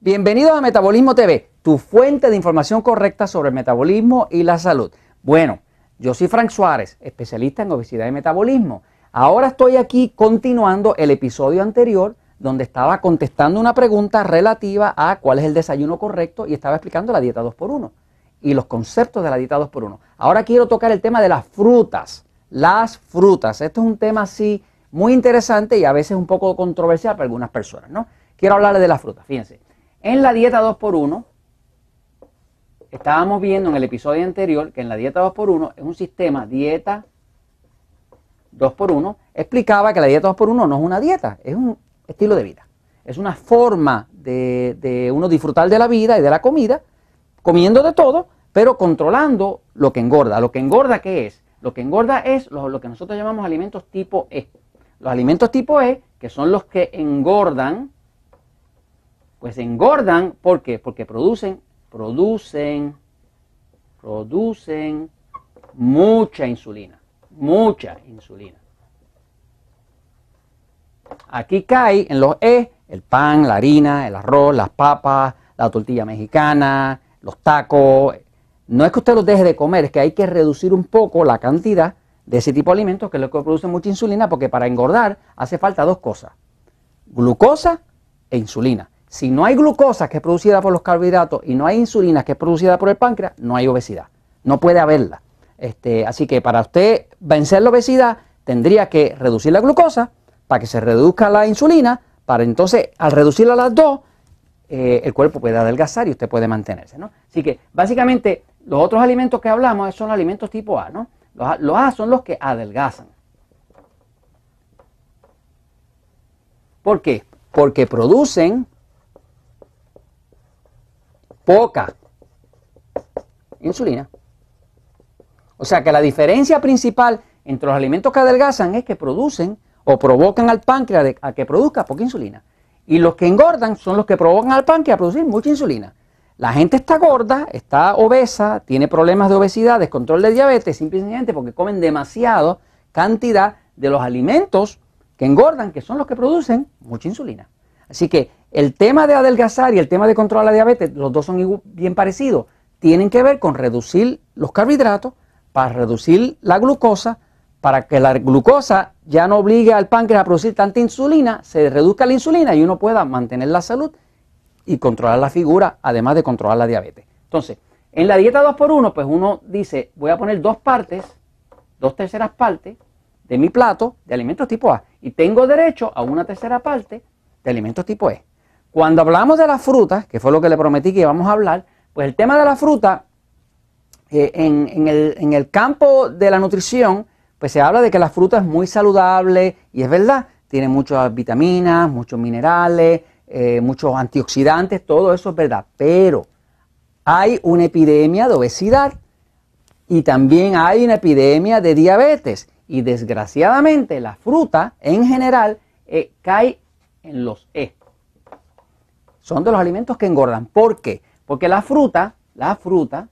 Bienvenidos a Metabolismo TV, tu fuente de información correcta sobre el metabolismo y la salud. Bueno, yo soy Frank Suárez, especialista en obesidad y metabolismo. Ahora estoy aquí continuando el episodio anterior donde estaba contestando una pregunta relativa a cuál es el desayuno correcto y estaba explicando la dieta 2x1 y los conceptos de la dieta 2x1. Ahora quiero tocar el tema de las frutas. Las frutas. Esto es un tema así muy interesante y a veces un poco controversial para algunas personas, ¿no? Quiero hablarles de las frutas. Fíjense, en la dieta 2x1 estábamos viendo en el episodio anterior que en la dieta 2x1 es un sistema dieta 2x1. Explicaba que la dieta 2x1 no es una dieta, es un estilo de vida. Es una forma de, de uno disfrutar de la vida y de la comida, comiendo de todo, pero controlando lo que engorda. Lo que engorda, ¿qué es? Lo que engorda es lo, que nosotros llamamos alimentos tipo E. Los alimentos tipo E, que son los que engordan, pues engordan, ¿por qué? Porque producen, producen, producen mucha insulina, mucha insulina. Aquí cae en los E el pan, la harina, el arroz, las papas, la tortilla mexicana, los tacos. No es que usted los deje de comer, es que hay que reducir un poco la cantidad de ese tipo de alimentos, que es lo que produce mucha insulina, porque para engordar hace falta dos cosas, glucosa e insulina. Si no hay glucosa que es producida por los carbohidratos y no hay insulina que es producida por el páncreas, no hay obesidad. No puede haberla. Este, así que para usted vencer la obesidad, tendría que reducir la glucosa para que se reduzca la insulina, para entonces al reducirla a las dos, eh, el cuerpo puede adelgazar y usted puede mantenerse. ¿no? Así que básicamente los otros alimentos que hablamos son alimentos tipo A. ¿no? Los, A, son los que adelgazan. ¿Por qué? Porque producen poca insulina. O sea que la diferencia principal entre los alimentos que adelgazan es que producen o provocan al páncreas a que produzca poca insulina. Y los que engordan son los que provocan al páncreas a producir mucha insulina. La gente está gorda, está obesa, tiene problemas de obesidad, descontrol de diabetes, simplemente porque comen demasiado cantidad de los alimentos que engordan, que son los que producen mucha insulina. Así que el tema de adelgazar y el tema de controlar la diabetes, los dos son bien parecidos. Tienen que ver con reducir los carbohidratos para reducir la glucosa, para que la glucosa ya no obligue al páncreas a producir tanta insulina, se reduzca la insulina y uno pueda mantener la salud y controlar la figura, además de controlar la diabetes. Entonces, en la dieta 2x1, pues uno dice, voy a poner dos partes, dos terceras partes de mi plato de alimentos tipo A y tengo derecho a una tercera parte de alimentos tipo E. Cuando hablamos de las frutas, que fue lo que le prometí que íbamos a hablar, pues el tema de la fruta, eh, en, el, campo de la nutrición, pues se habla de que la fruta es muy saludable y es verdad, tiene muchas vitaminas, muchos minerales, eh, muchos antioxidantes, todo eso es verdad, pero hay una epidemia de obesidad y también hay una epidemia de diabetes y desgraciadamente la fruta en general eh, cae en los E. Son de los alimentos que engordan. ¿Por qué? Porque la fruta, la fruta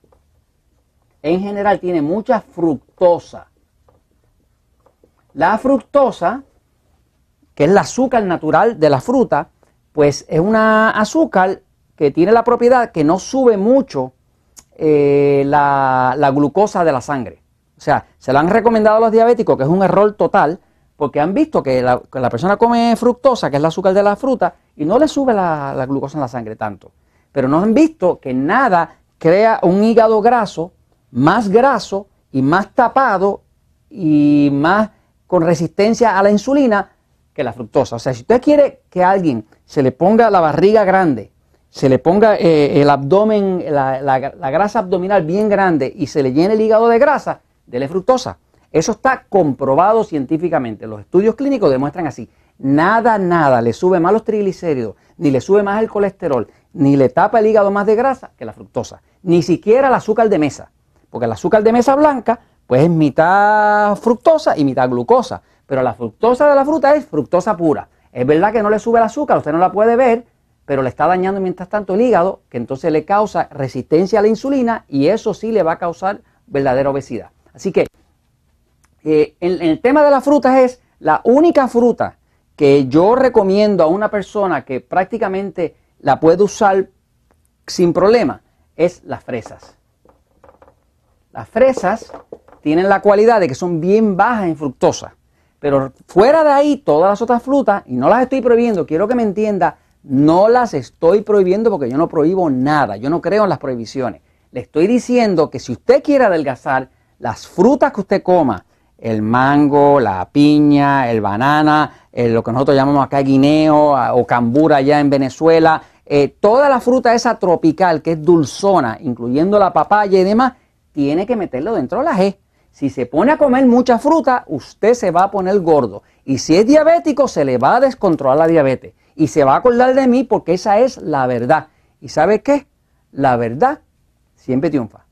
en general tiene mucha fructosa. La fructosa, que es el azúcar natural de la fruta, pues es una azúcar que tiene la propiedad que no sube mucho eh, la, glucosa de la sangre. O sea, se lo han recomendado a los diabéticos, que es un error total, porque han visto que la, persona come fructosa, que es el azúcar de la fruta, y no le sube la, la, glucosa en la sangre tanto. Pero no han visto que nada crea un hígado graso, más graso y más tapado y más con resistencia a la insulina que la fructosa. O sea, si usted quiere que alguien se le ponga la barriga grande, se le ponga eh, el abdomen, la, grasa abdominal bien grande y se le llene el hígado de grasa, dele fructosa. Eso está comprobado científicamente. Los estudios clínicos demuestran así. Nada, nada le sube más los triglicéridos, ni le sube más el colesterol, ni le tapa el hígado más de grasa que la fructosa. Ni siquiera el azúcar de mesa. Porque el azúcar de mesa blanca, pues es mitad fructosa y mitad glucosa. Pero la fructosa de la fruta es fructosa pura. Es verdad que no le sube el azúcar, usted no la puede ver, pero le está dañando mientras tanto el hígado, que entonces le causa resistencia a la insulina y eso sí le va a causar verdadera obesidad. Así que eh, en, el tema de las frutas es la única fruta que yo recomiendo a una persona que prácticamente la puede usar sin problema es las fresas. Las fresas tienen la cualidad de que son bien bajas en fructosa. Pero fuera de ahí, todas las otras frutas, y no las estoy prohibiendo, quiero que me entienda, no las estoy prohibiendo porque yo no prohíbo nada, yo no creo en las prohibiciones. Le estoy diciendo que si usted quiere adelgazar, las frutas que usted coma, el mango, la piña, el banana, lo que nosotros llamamos acá guineo o cambura allá en Venezuela, eh, toda la fruta esa tropical que es dulzona, incluyendo la papaya y demás, tiene que meterlo dentro de la G. Si se pone a comer mucha fruta, usted se va a poner gordo. Y si es diabético, se le va a descontrolar la diabetes. Y se va a acordar de mí porque esa es la verdad. ¿Y sabe qué? La verdad siempre triunfa.